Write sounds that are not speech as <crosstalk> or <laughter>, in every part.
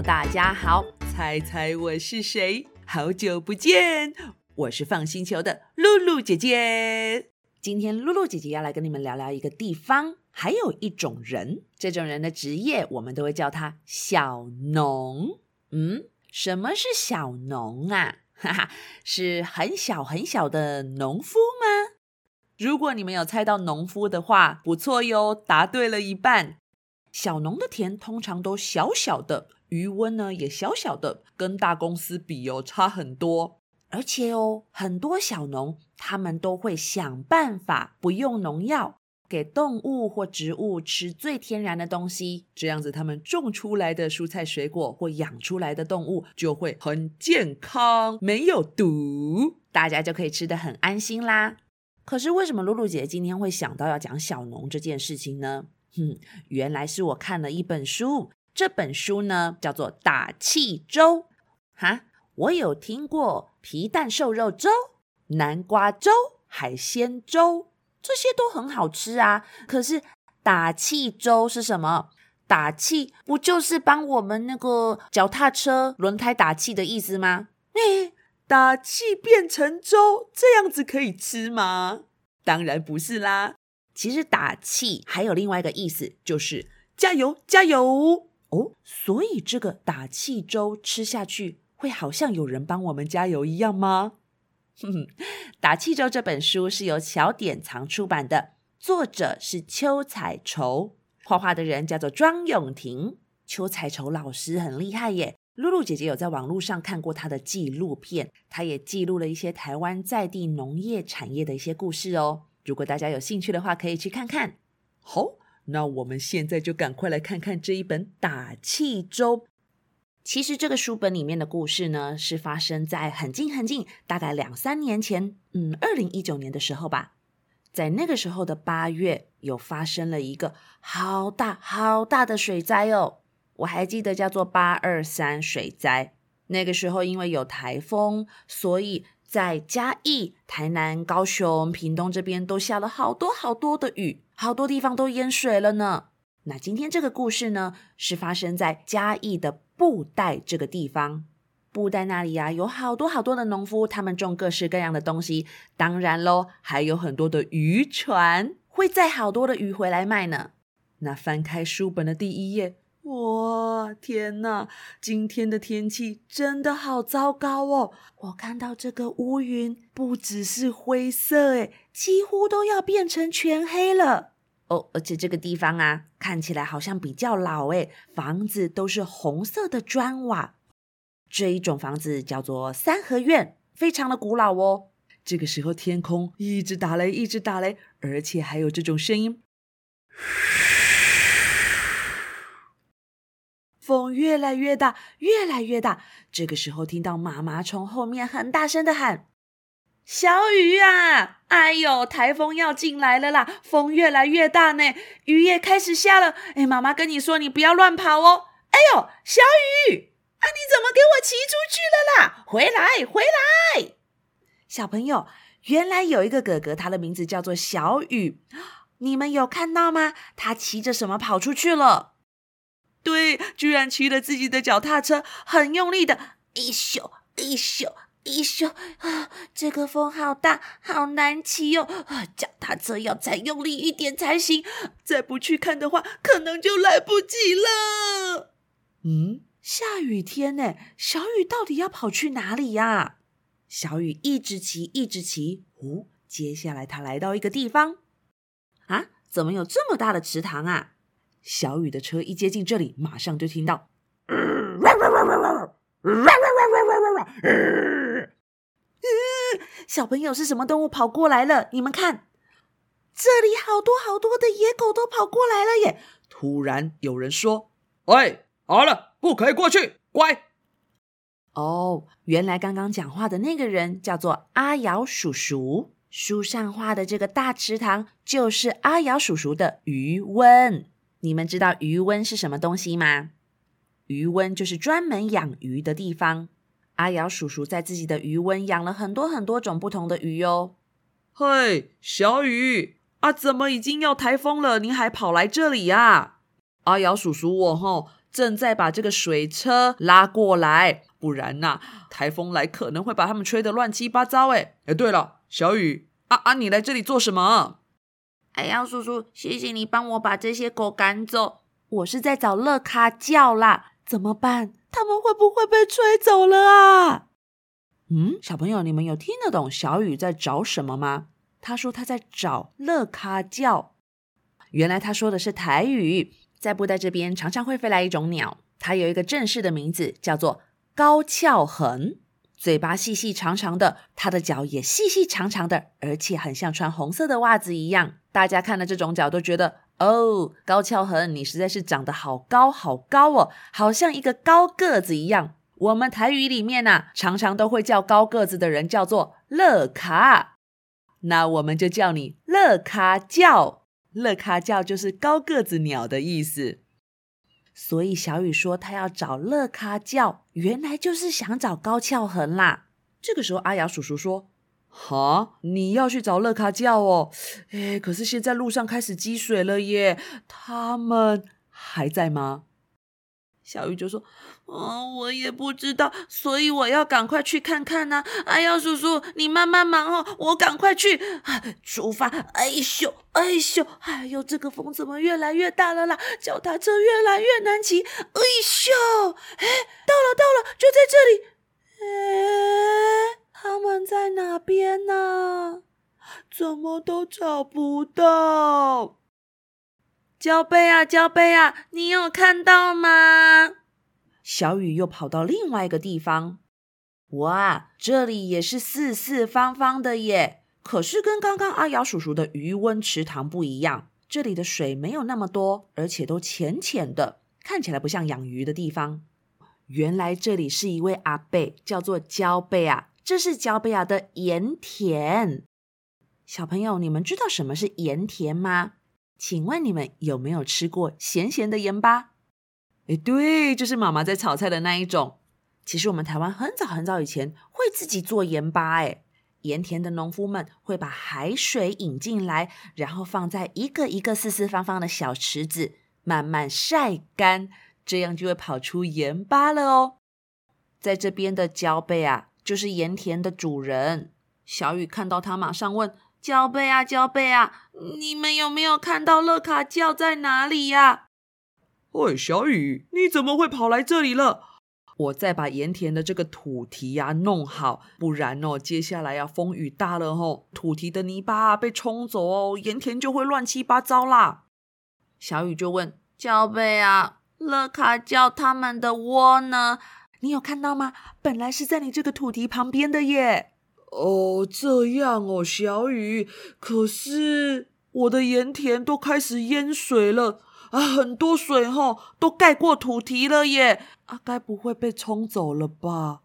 友大家好，猜猜我是谁？好久不见，我是放星球的露露姐姐。今天露露姐姐要来跟你们聊聊一个地方，还有一种人。这种人的职业，我们都会叫他小农。嗯，什么是小农啊？哈哈，是很小很小的农夫吗？如果你们有猜到农夫的话，不错哟，答对了一半。小农的田通常都小小的，余温呢也小小的，跟大公司比哦差很多。而且哦，很多小农他们都会想办法不用农药，给动物或植物吃最天然的东西，这样子他们种出来的蔬菜水果或养出来的动物就会很健康，没有毒，大家就可以吃得很安心啦。可是为什么露露姐今天会想到要讲小农这件事情呢？哼，原来是我看了一本书，这本书呢叫做《打气粥》哈。我有听过皮蛋瘦肉粥、南瓜粥、海鲜粥，这些都很好吃啊。可是打气粥是什么？打气不就是帮我们那个脚踏车轮胎打气的意思吗？哎，打气变成粥，这样子可以吃吗？当然不是啦。其实打气还有另外一个意思，就是加油加油哦。所以这个打气粥吃下去，会好像有人帮我们加油一样吗？哼哼，打气粥这本书是由小典藏出版的，作者是邱彩绸，画画的人叫做庄永婷。邱彩绸老师很厉害耶，露露姐姐有在网络上看过她的纪录片，她也记录了一些台湾在地农业产业的一些故事哦。如果大家有兴趣的话，可以去看看。好，那我们现在就赶快来看看这一本《打气粥》。其实这个书本里面的故事呢，是发生在很近很近，大概两三年前，嗯，二零一九年的时候吧。在那个时候的八月，有发生了一个好大好大的水灾哦。我还记得叫做八二三水灾。那个时候因为有台风，所以。在嘉义、台南、高雄、屏东这边都下了好多好多的雨，好多地方都淹水了呢。那今天这个故事呢，是发生在嘉义的布袋这个地方。布袋那里呀，有好多好多的农夫，他们种各式各样的东西。当然喽，还有很多的渔船会载好多的鱼回来卖呢。那翻开书本的第一页。哇，天哪！今天的天气真的好糟糕哦！我看到这个乌云不只是灰色，诶几乎都要变成全黑了哦。而且这个地方啊，看起来好像比较老，诶房子都是红色的砖瓦。这一种房子叫做三合院，非常的古老哦。这个时候天空一直打雷，一直打雷，而且还有这种声音。风越来越大，越来越大。这个时候，听到妈妈从后面很大声的喊：“小雨啊，哎呦，台风要进来了啦！风越来越大呢，雨也开始下了。哎，妈妈跟你说，你不要乱跑哦。哎呦，小雨啊，你怎么给我骑出去了啦？回来，回来！小朋友，原来有一个哥哥，他的名字叫做小雨。你们有看到吗？他骑着什么跑出去了？”对，居然骑了自己的脚踏车，很用力的，一咻一咻一咻啊！这个风好大，好难骑哟！啊，脚踏车要再用力一点才行，再不去看的话，可能就来不及了。嗯，下雨天呢，小雨到底要跑去哪里呀？小雨一直骑，一直骑，哦，接下来他来到一个地方，啊，怎么有这么大的池塘啊？小雨的车一接近这里，马上就听到，小朋友是什么动物跑过来了？你们看，这里好多好多的野狗都跑过来了耶！突然有人说：“喂，好了，不可以过去，乖。”哦，原来刚刚讲话的那个人叫做阿瑶叔叔。书上画的这个大池塘就是阿瑶叔叔的余温。你们知道鱼温是什么东西吗？鱼温就是专门养鱼的地方。阿瑶叔叔在自己的鱼温养了很多很多种不同的鱼哟。嘿，小雨啊，怎么已经要台风了，你还跑来这里呀？阿瑶叔叔，我哈正在把这个水车拉过来，不然呐，台风来可能会把他们吹得乱七八糟。哎，哎，对了，小雨，啊啊，你来这里做什么？哎呀，叔叔，谢谢你帮我把这些狗赶走。我是在找乐卡叫啦，怎么办？他们会不会被吹走了啊？嗯，小朋友，你们有听得懂小雨在找什么吗？他说他在找乐卡叫。原来他说的是台语。在布袋这边常常会飞来一种鸟，它有一个正式的名字，叫做高翘横，嘴巴细细长长的，它的脚也细细长长的，而且很像穿红色的袜子一样。大家看了这种脚都觉得，哦，高翘横，你实在是长得好高好高哦，好像一个高个子一样。我们台语里面呢，常常都会叫高个子的人叫做乐卡，那我们就叫你乐卡叫。乐卡叫就是高个子鸟的意思，所以小雨说他要找乐咖叫，原来就是想找高翘痕啦。这个时候，阿雅叔叔说：“哈，你要去找乐咖叫哦？哎，可是现在路上开始积水了耶，他们还在吗？”小雨就说：“哦，我也不知道，所以我要赶快去看看呢。”哎呀，叔叔，你慢慢忙哦，我赶快去啊出发。哎咻，哎咻，哎呦，这个风怎么越来越大了啦？脚踏车越来越难骑。哎咻，哎，到了，到了，就在这里。哎，他们在哪边呢？怎么都找不到？焦贝啊，焦贝啊，你有看到吗？小雨又跑到另外一个地方。哇，这里也是四四方方的耶！可是跟刚刚阿瑶叔叔的余温池塘不一样，这里的水没有那么多，而且都浅浅的，看起来不像养鱼的地方。原来这里是一位阿贝，叫做焦贝啊，这是焦贝啊的盐田。小朋友，你们知道什么是盐田吗？请问你们有没有吃过咸咸的盐巴？哎，对，就是妈妈在炒菜的那一种。其实我们台湾很早很早以前会自己做盐巴，哎，盐田的农夫们会把海水引进来，然后放在一个一个四四方方的小池子，慢慢晒干，这样就会跑出盐巴了哦。在这边的焦贝啊，就是盐田的主人。小雨看到他，马上问。交贝啊，交贝啊！你们有没有看到乐卡叫在哪里呀？喂，小雨，你怎么会跑来这里了？我再把盐田的这个土堤呀弄好，不然哦，接下来要风雨大了哦，土堤的泥巴被冲走哦，盐田就会乱七八糟啦。小雨就问交贝啊，乐卡叫他们的窝呢？你有看到吗？本来是在你这个土堤旁边的耶。哦，这样哦，小雨。可是我的盐田都开始淹水了啊，很多水哈，都盖过土堤了耶！啊，该不会被冲走了吧？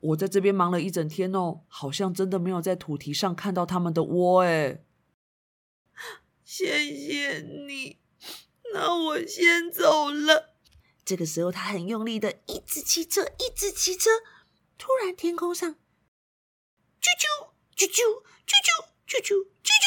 我在这边忙了一整天哦，好像真的没有在土堤上看到他们的窝哎。谢谢你，那我先走了。这个时候，他很用力的一直骑车，一直骑车。突然，天空上。啾啾啾啾啾啾啾啾啾啾！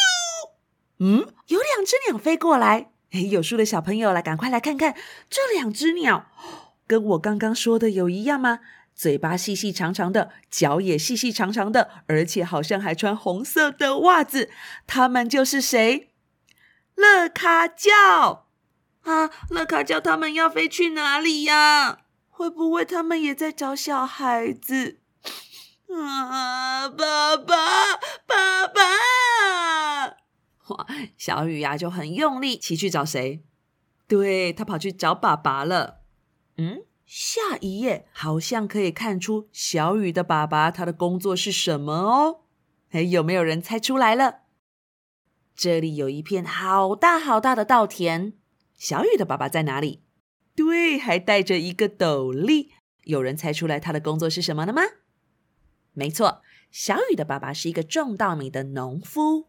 嗯，有两只鸟飞过来。哎，<laughs> 有书的小朋友来，赶快来看看这两只鸟，<gasps> 跟我刚刚说的有一样吗？嘴巴细细长长的，脚也细细长长的，而且好像还穿红色的袜子。它们就是谁？乐卡叫啊！乐卡叫，他们要飞去哪里呀？会不会他们也在找小孩子？啊，爸爸，爸爸！哇，小雨呀就很用力骑去找谁？对他跑去找爸爸了。嗯，下一页好像可以看出小雨的爸爸他的工作是什么哦。哎，有没有人猜出来了？这里有一片好大好大的稻田，小雨的爸爸在哪里？对，还戴着一个斗笠。有人猜出来他的工作是什么了吗？没错，小雨的爸爸是一个种稻米的农夫。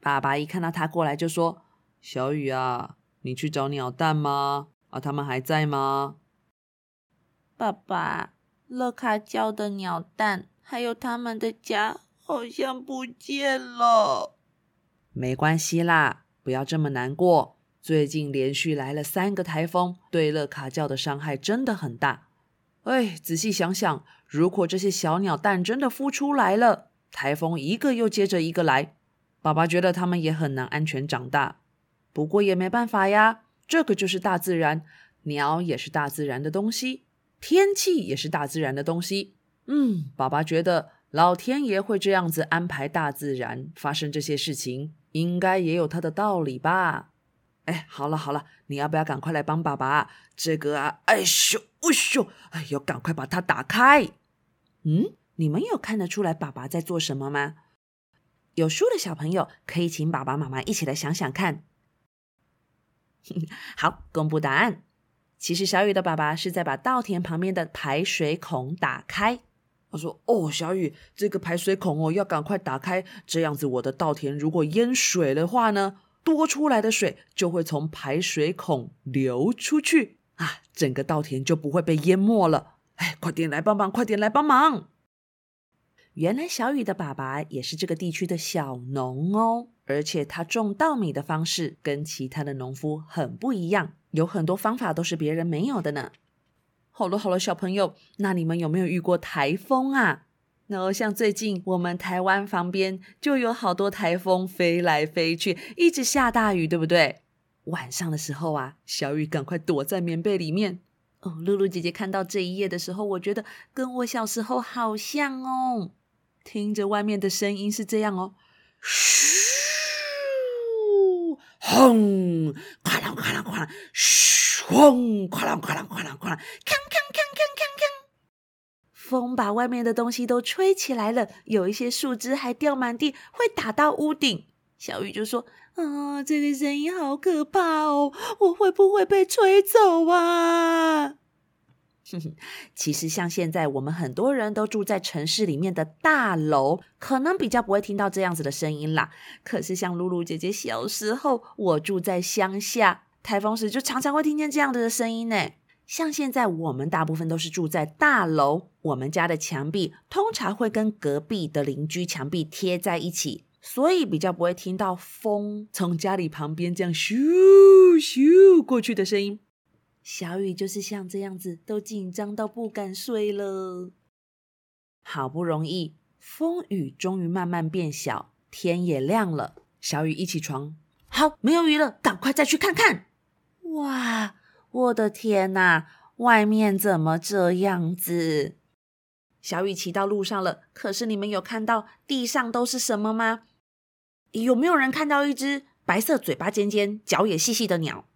爸爸一看到他过来，就说：“小雨啊，你去找鸟蛋吗？啊，他们还在吗？”爸爸，乐卡教的鸟蛋还有他们的家好像不见了。没关系啦，不要这么难过。最近连续来了三个台风，对乐卡教的伤害真的很大。哎，仔细想想，如果这些小鸟蛋真的孵出来了，台风一个又接着一个来，爸爸觉得它们也很难安全长大。不过也没办法呀，这个就是大自然，鸟也是大自然的东西，天气也是大自然的东西。嗯，爸爸觉得老天爷会这样子安排大自然发生这些事情，应该也有他的道理吧。哎，好了好了，你要不要赶快来帮爸爸？这个啊，哎咻，哎咻，哎呦，赶快把它打开。嗯，你们有看得出来爸爸在做什么吗？有书的小朋友可以请爸爸妈妈一起来想想看。<laughs> 好，公布答案。其实小雨的爸爸是在把稻田旁边的排水孔打开。他说：“哦，小雨，这个排水孔哦，要赶快打开，这样子我的稻田如果淹水的话呢？”多出来的水就会从排水孔流出去啊，整个稻田就不会被淹没了。哎，快点来帮忙，快点来帮忙！原来小雨的爸爸也是这个地区的小农哦，而且他种稻米的方式跟其他的农夫很不一样，有很多方法都是别人没有的呢。好了好了，小朋友，那你们有没有遇过台风啊？然后像最近我们台湾旁边就有好多台风飞来飞去，一直下大雨，对不对？晚上的时候啊，小雨赶快躲在棉被里面。哦，露露姐姐看到这一页的时候，我觉得跟我小时候好像哦。听着外面的声音是这样哦，嘘，轰，哐啷哐啷哐啷，嘘，轰，哐啷哐啷哐啷哐啷，锵锵锵锵锵锵。风把外面的东西都吹起来了，有一些树枝还掉满地，会打到屋顶。小雨就说：“啊，这个声音好可怕哦，我会不会被吹走啊？” <laughs> 其实像现在我们很多人都住在城市里面的大楼，可能比较不会听到这样子的声音啦。可是像露露姐姐小时候，我住在乡下，台风时就常常会听见这样子的声音呢。像现在我们大部分都是住在大楼，我们家的墙壁通常会跟隔壁的邻居墙壁贴在一起，所以比较不会听到风从家里旁边这样咻咻过去的声音。小雨就是像这样子，都紧张到不敢睡了。好不容易风雨终于慢慢变小，天也亮了。小雨一起床，好，没有雨了，赶快再去看看。哇！我的天哪，外面怎么这样子？小雨骑到路上了，可是你们有看到地上都是什么吗？有没有人看到一只白色、嘴巴尖尖、脚也细细的鸟？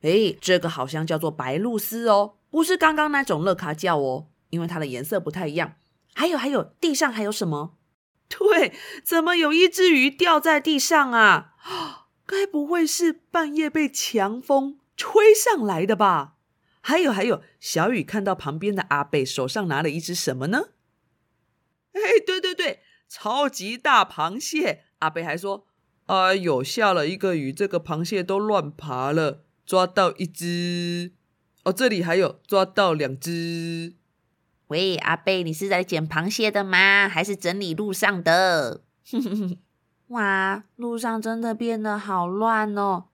哎，这个好像叫做白鹭鸶哦，不是刚刚那种乐卡叫哦，因为它的颜色不太一样。还有还有，地上还有什么？<laughs> 对，怎么有一只鱼掉在地上啊？<gasps> 该不会是半夜被强风？吹上来的吧？还有还有，小雨看到旁边的阿贝手上拿了一只什么呢？哎，对对对，超级大螃蟹！阿贝还说：“哎呦，下了一个雨，这个螃蟹都乱爬了，抓到一只。哦，这里还有抓到两只。”喂，阿贝，你是在捡螃蟹的吗？还是整理路上的？<laughs> 哇，路上真的变得好乱哦！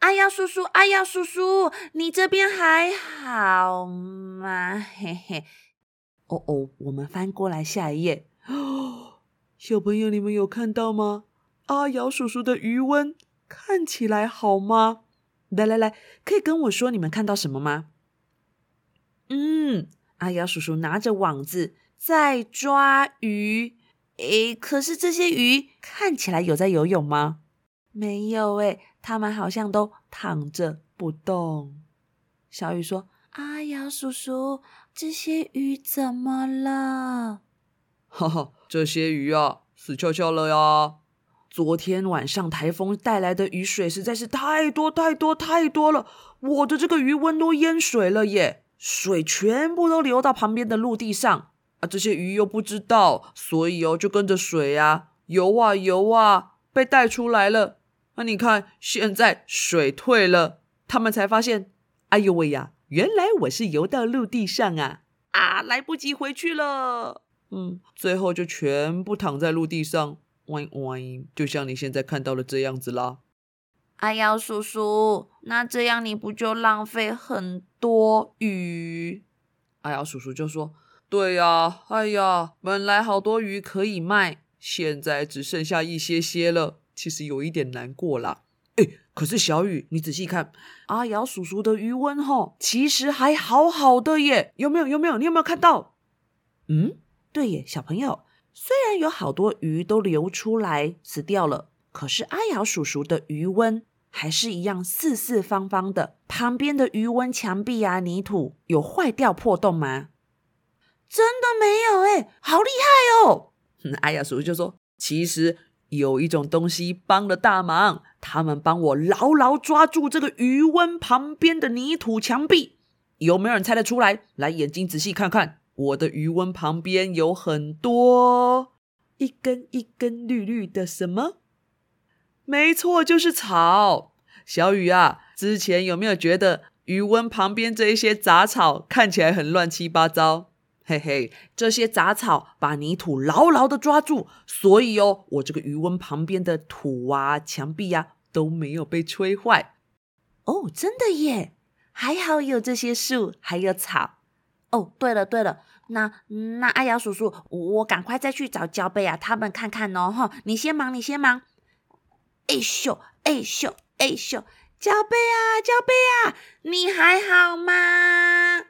阿耀叔叔，阿耀叔叔，你这边还好吗？嘿嘿，哦哦，我们翻过来下一页。小朋友，你们有看到吗？阿瑶叔叔的余温看起来好吗？来来来，可以跟我说你们看到什么吗？嗯，阿瑶叔叔拿着网子在抓鱼。诶，可是这些鱼看起来有在游泳吗？没有诶。他们好像都躺着不动。小雨说：“阿瑶叔叔，这些鱼怎么了？”哈哈，这些鱼啊，死翘翘了呀！昨天晚上台风带来的雨水实在是太多太多太多了，我的这个鱼温都淹水了耶！水全部都流到旁边的陆地上啊！这些鱼又不知道，所以哦，就跟着水啊游啊游啊，被带出来了。那你看，现在水退了，他们才发现，哎呦喂呀，原来我是游到陆地上啊！啊，来不及回去了。嗯，最后就全部躺在陆地上，歪歪，就像你现在看到的这样子啦。阿瑶叔叔，那这样你不就浪费很多鱼？阿瑶叔叔就说：“对呀，哎呀，本来好多鱼可以卖，现在只剩下一些些了，其实有一点难过啦。”哎，可是小雨，你仔细看，阿瑶叔叔的余温哈，其实还好好的耶，有没有？有没有？你有没有看到？嗯，对耶，小朋友，虽然有好多鱼都流出来死掉了。可是阿瑶叔叔的余温还是一样四四方方的，旁边的余温墙壁啊、泥土有坏掉破洞吗？真的没有哎，好厉害哦！<laughs> 阿瑶叔叔就说：“其实有一种东西帮了大忙，他们帮我牢牢抓住这个余温旁边的泥土墙壁。有没有人猜得出来？来，眼睛仔细看看，我的余温旁边有很多一根一根绿绿的什么？”没错，就是草。小雨啊，之前有没有觉得余温旁边这一些杂草看起来很乱七八糟？嘿嘿，这些杂草把泥土牢牢的抓住，所以哦，我这个余温旁边的土啊、墙壁呀都没有被吹坏。哦，真的耶！还好有这些树，还有草。哦，对了对了，那那阿瑶叔叔，我赶快再去找焦贝啊，他们看看哦。哈，你先忙，你先忙。哎咻，哎咻，哎咻，焦贝啊，焦贝啊，你还好吗？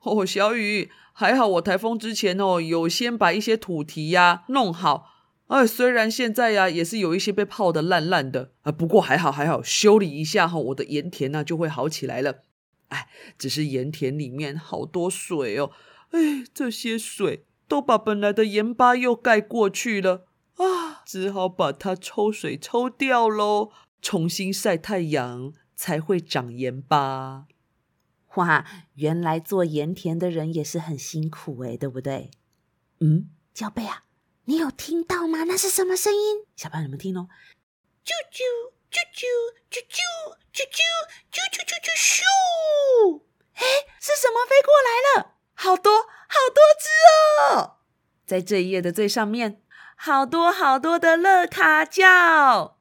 哦，小雨，还好，我台风之前哦，有先把一些土堤呀弄好。哎，虽然现在呀也是有一些被泡的烂烂的啊，不过还好还好，修理一下哈，我的盐田呢就会好起来了。哎，只是盐田里面好多水哦，哎，这些水都把本来的盐巴又盖过去了。啊，只好把它抽水抽掉喽，重新晒太阳才会长盐巴。哇，原来做盐田的人也是很辛苦诶，对不对？嗯，小贝啊，你有听到吗？那是什么声音？小朋友们听哦，啾啾啾啾啾啾啾啾啾啾啾咻！哎，是什么飞过来了？好多好多只哦，在这一页的最上面。好多好多的乐卡叫，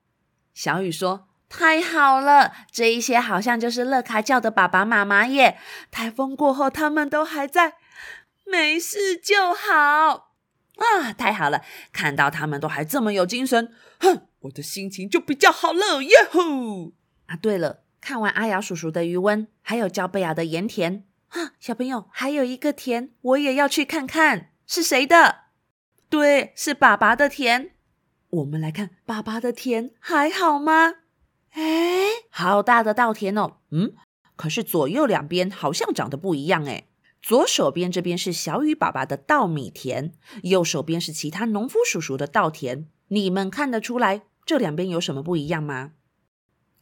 小雨说：“太好了，这一些好像就是乐卡叫的爸爸妈妈耶！台风过后，他们都还在，没事就好啊！太好了，看到他们都还这么有精神，哼，我的心情就比较好了耶吼！啊，对了，看完阿雅叔叔的余温，还有焦贝亚的盐田啊，小朋友还有一个田，我也要去看看是谁的。”对，是爸爸的田。我们来看爸爸的田还好吗？哎，好大的稻田哦。嗯，可是左右两边好像长得不一样哎。左手边这边是小雨爸爸的稻米田，右手边是其他农夫叔叔的稻田。你们看得出来这两边有什么不一样吗？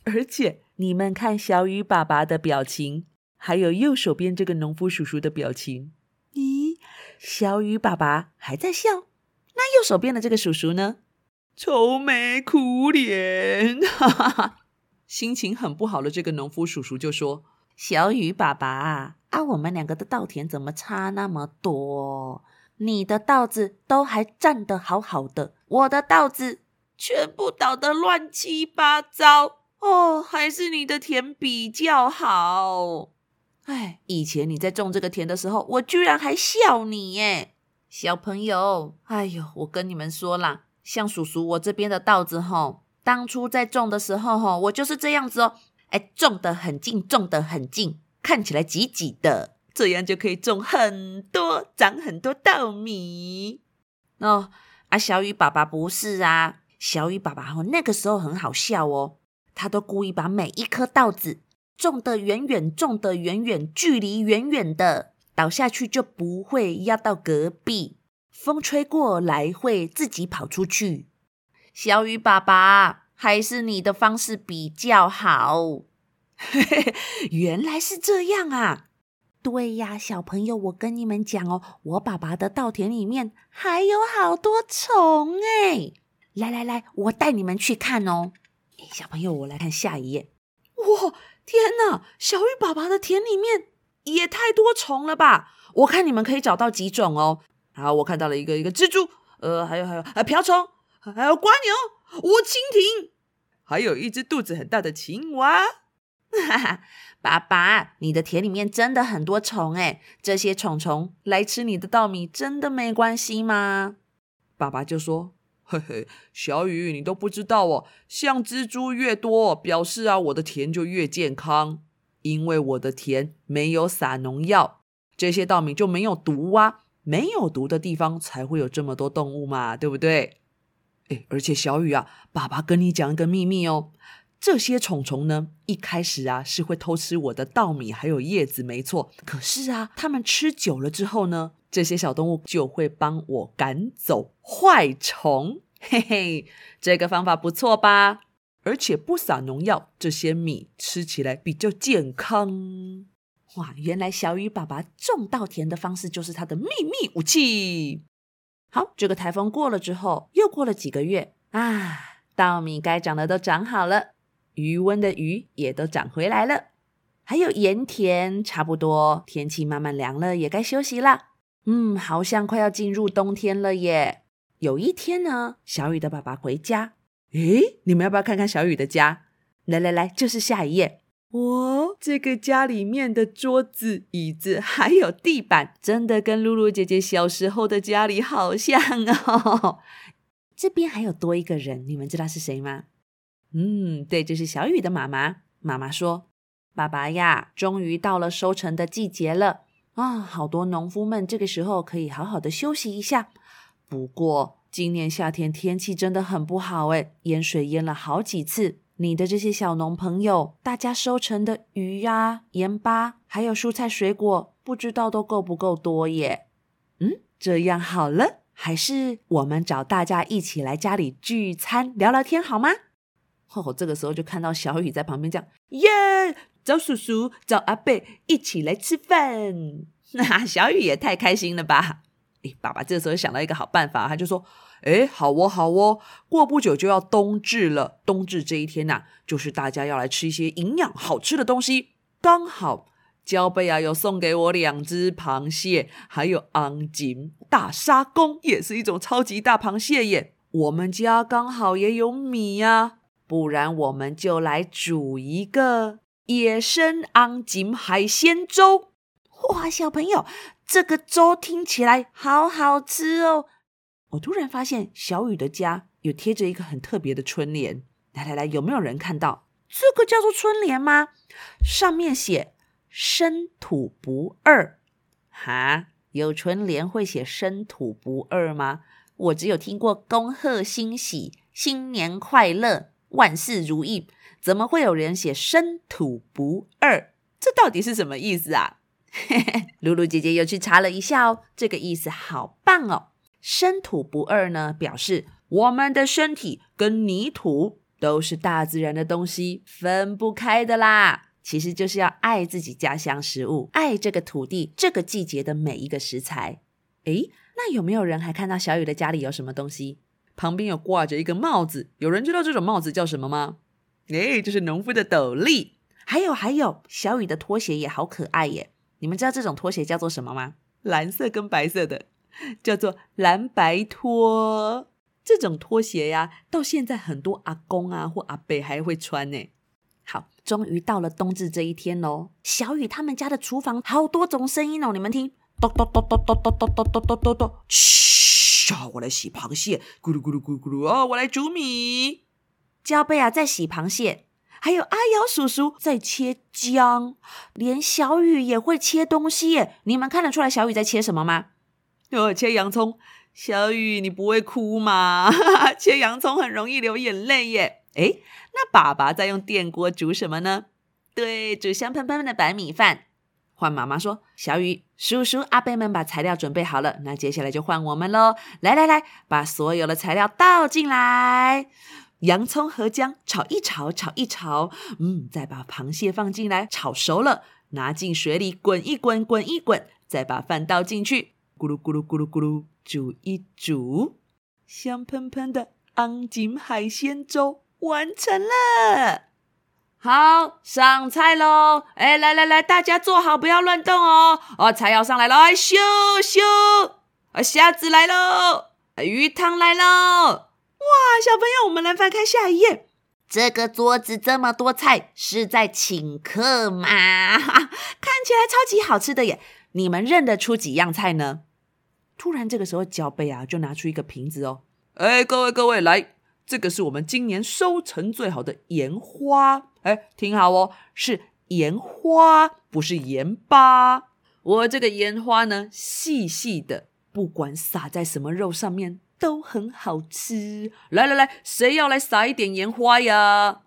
而且你们看小雨爸爸的表情，还有右手边这个农夫叔叔的表情，咦，小雨爸爸还在笑。那右手边的这个叔叔呢？愁眉苦脸，<laughs> 心情很不好的这个农夫叔叔就说：“小雨爸爸啊，我们两个的稻田怎么差那么多？你的稻子都还站得好好的，我的稻子全部倒得乱七八糟。哦，还是你的田比较好。哎，以前你在种这个田的时候，我居然还笑你耶。”小朋友，哎呦，我跟你们说啦，像叔叔我这边的稻子吼，当初在种的时候吼，我就是这样子哦，哎，种得很近，种得很近，看起来挤挤的，这样就可以种很多，长很多稻米。哦，啊，小雨爸爸不是啊，小雨爸爸吼那个时候很好笑哦，他都故意把每一颗稻子种得远远，种得远远，距离远远的。倒下去就不会压到隔壁，风吹过来会自己跑出去。小雨爸爸，还是你的方式比较好。<laughs> 原来是这样啊！对呀，小朋友，我跟你们讲哦，我爸爸的稻田里面还有好多虫哎！来来来，我带你们去看哦。小朋友，我来看下一页。哇，天哪！小雨爸爸的田里面。也太多虫了吧！我看你们可以找到几种哦。好，我看到了一个一个蜘蛛，呃，还有还有啊瓢虫，还有瓜牛、无蜻蜓，还有一只肚子很大的青蛙。哈哈，爸爸，你的田里面真的很多虫哎，这些虫虫来吃你的稻米，真的没关系吗？爸爸就说：“嘿嘿，小雨，你都不知道哦，像蜘蛛越多，表示啊，我的田就越健康，因为我的田没有撒农药，这些稻米就没有毒啊。没有毒的地方才会有这么多动物嘛，对不对？哎，而且小雨啊，爸爸跟你讲一个秘密哦。”这些虫虫呢，一开始啊是会偷吃我的稻米还有叶子，没错。可是啊，它们吃久了之后呢，这些小动物就会帮我赶走坏虫。嘿嘿，这个方法不错吧？而且不撒农药，这些米吃起来比较健康。哇，原来小雨爸爸种稻田的方式就是他的秘密武器。好，这个台风过了之后，又过了几个月啊，稻米该长的都长好了。余温的鱼也都长回来了，还有盐田，差不多天气慢慢凉了，也该休息啦。嗯，好像快要进入冬天了耶。有一天呢，小雨的爸爸回家，诶，你们要不要看看小雨的家？来来来，就是下一页。哇，这个家里面的桌子、椅子还有地板，真的跟露露姐姐小时候的家里好像哦。<laughs> 这边还有多一个人，你们知道是谁吗？嗯，对，就是小雨的妈妈。妈妈说：“爸爸呀，终于到了收成的季节了啊！好多农夫们这个时候可以好好的休息一下。不过今年夏天天气真的很不好诶，淹水淹了好几次。你的这些小农朋友，大家收成的鱼呀、盐巴，还有蔬菜水果，不知道都够不够多耶？嗯，这样好了，还是我们找大家一起来家里聚餐聊聊天好吗？”哦，这个时候就看到小雨在旁边讲：“耶，找叔叔，找阿贝一起来吃饭。<laughs> ”那小雨也太开心了吧！哎，爸爸这时候想到一个好办法，他就说：“哎，好哦，好哦，过不久就要冬至了。冬至这一天呐，就是大家要来吃一些营养好吃的东西。刚好焦贝啊，有送给我两只螃蟹，还有昂金大沙公，也是一种超级大螃蟹耶。我们家刚好也有米呀。”不然我们就来煮一个野生昂金海鲜粥。哇，小朋友，这个粥听起来好好吃哦！我突然发现小雨的家有贴着一个很特别的春联。来来来，有没有人看到这个叫做春联吗？上面写“生土不二”。哈，有春联会写“生土不二”吗？我只有听过“恭贺新喜”“新年快乐”。万事如意，怎么会有人写生土不二？这到底是什么意思啊？<laughs> 露露姐姐又去查了一下哦，这个意思好棒哦！生土不二呢，表示我们的身体跟泥土都是大自然的东西，分不开的啦。其实就是要爱自己家乡食物，爱这个土地，这个季节的每一个食材。诶，那有没有人还看到小雨的家里有什么东西？旁边有挂着一个帽子，有人知道这种帽子叫什么吗？哎，就是农夫的斗笠。还有还有，小雨的拖鞋也好可爱耶！你们知道这种拖鞋叫做什么吗？蓝色跟白色的，<laughs> 叫做蓝白拖。这种拖鞋呀，到现在很多阿公啊或阿伯还会穿呢。好，终于到了冬至这一天喽！小雨他们家的厨房好多种声音哦，你们听，咚咚咚咚咚咚咚咚咚咚咚咚，嘘。我来洗螃蟹，咕噜咕噜咕噜咕噜啊！我来煮米，焦贝啊在洗螃蟹，还有阿瑶叔叔在切姜，连小雨也会切东西耶！你们看得出来小雨在切什么吗？哦，切洋葱。小雨，你不会哭吗？<laughs> 切洋葱很容易流眼泪耶。诶，那爸爸在用电锅煮什么呢？对，煮香喷喷的白米饭。换妈妈说：“小雨叔叔、阿贝们把材料准备好了，那接下来就换我们喽！来来来，把所有的材料倒进来，洋葱和姜炒一炒，炒一炒，嗯，再把螃蟹放进来，炒熟了，拿进水里滚一滚，滚一滚，再把饭倒进去，咕噜咕噜咕噜咕噜，煮一煮，香喷喷的昂井海鲜粥完成了。”好，上菜喽！哎，来来来，大家坐好，不要乱动哦。哦，菜要上来了，哎，咻咻！啊，虾子来喽，鱼汤来喽！哇，小朋友，我们来翻开下一页。这个桌子这么多菜，是在请客吗？<laughs> 看起来超级好吃的耶！你们认得出几样菜呢？突然，这个时候脚背啊就拿出一个瓶子哦，哎，各位各位来，这个是我们今年收成最好的盐花，哎，听好哦，是盐花，不是盐巴。我这个盐花呢，细细的，不管撒在什么肉上面。都很好吃，来来来，谁要来撒一点盐花呀？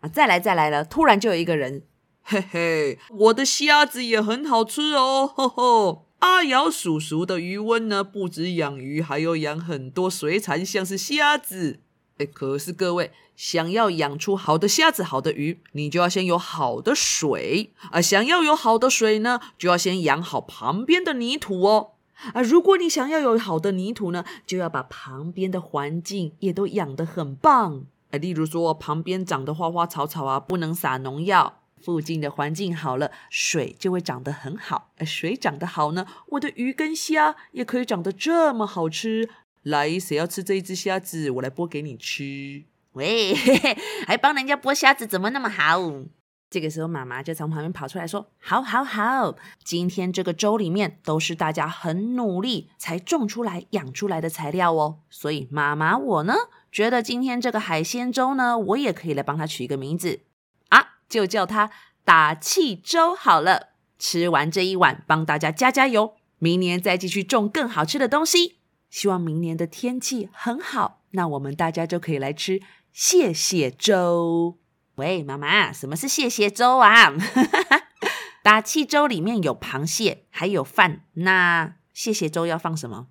啊，再来再来了！突然就有一个人，嘿嘿，我的虾子也很好吃哦，吼吼！阿瑶叔叔的渔温呢，不止养鱼，还有养很多水产，像是虾子。哎，可是各位想要养出好的虾子、好的鱼，你就要先有好的水啊！想要有好的水呢，就要先养好旁边的泥土哦。啊，如果你想要有好的泥土呢，就要把旁边的环境也都养得很棒。啊，例如说旁边长的花花草草啊，不能撒农药。附近的环境好了，水就会长得很好。水长得好呢，我的鱼跟虾也可以长得这么好吃。来，谁要吃这一只虾子？我来剥给你吃。喂，还帮人家剥虾子，怎么那么好？这个时候，妈妈就从旁边跑出来说：“好，好，好！今天这个粥里面都是大家很努力才种出来、养出来的材料哦。所以，妈妈我呢，觉得今天这个海鲜粥呢，我也可以来帮它取一个名字啊，就叫它打气粥好了。吃完这一碗，帮大家加加油，明年再继续种更好吃的东西。希望明年的天气很好，那我们大家就可以来吃谢谢粥。”喂，妈妈，什么是蟹蟹粥啊？<laughs> 打气粥里面有螃蟹，还有饭，那蟹蟹粥要放什么？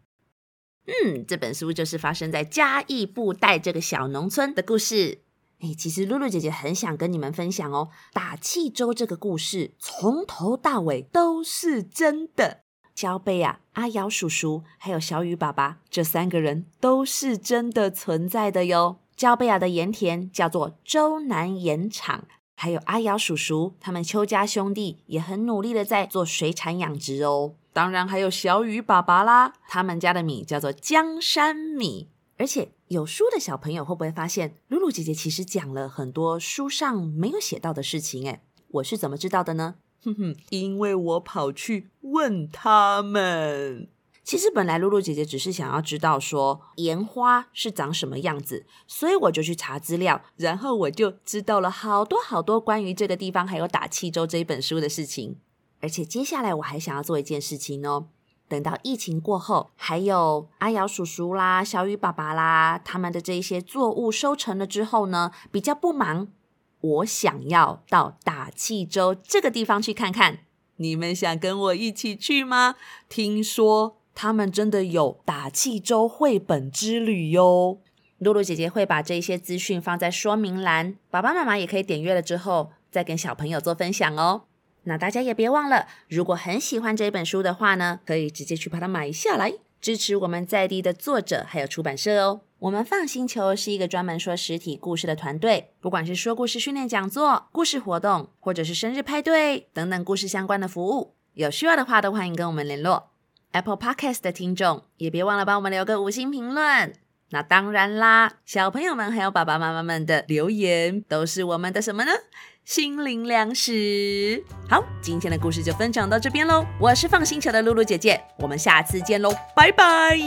嗯，这本书就是发生在嘉义布袋这个小农村的故事。哎，其实露露姐姐很想跟你们分享哦，打气周这个故事从头到尾都是真的。小贝啊，阿瑶叔叔，还有小雨爸爸，这三个人都是真的存在的哟。焦贝亚的盐田叫做周南盐场，还有阿瑶叔叔，他们邱家兄弟也很努力的在做水产养殖哦。当然还有小雨爸爸啦，他们家的米叫做江山米。而且有书的小朋友会不会发现，露露姐姐其实讲了很多书上没有写到的事情？诶我是怎么知道的呢？哼哼，因为我跑去问他们。其实本来露露姐姐只是想要知道说盐花是长什么样子，所以我就去查资料，然后我就知道了好多好多关于这个地方还有打气州这一本书的事情。而且接下来我还想要做一件事情哦，等到疫情过后，还有阿瑶叔叔啦、小雨爸爸啦，他们的这一些作物收成了之后呢，比较不忙，我想要到打气粥这个地方去看看。你们想跟我一起去吗？听说。他们真的有打气粥绘本之旅哟！露露姐姐会把这些资讯放在说明栏，爸爸妈妈也可以点阅了之后再跟小朋友做分享哦。那大家也别忘了，如果很喜欢这本书的话呢，可以直接去把它买下来，支持我们在地的作者还有出版社哦。我们放星球是一个专门说实体故事的团队，不管是说故事训练讲座、故事活动，或者是生日派对等等故事相关的服务，有需要的话都欢迎跟我们联络。Apple Podcast 的听众也别忘了帮我们留个五星评论。那当然啦，小朋友们还有爸爸妈妈们的留言都是我们的什么呢？心灵粮食。好，今天的故事就分享到这边喽。我是放星球的露露姐姐，我们下次见喽，拜拜。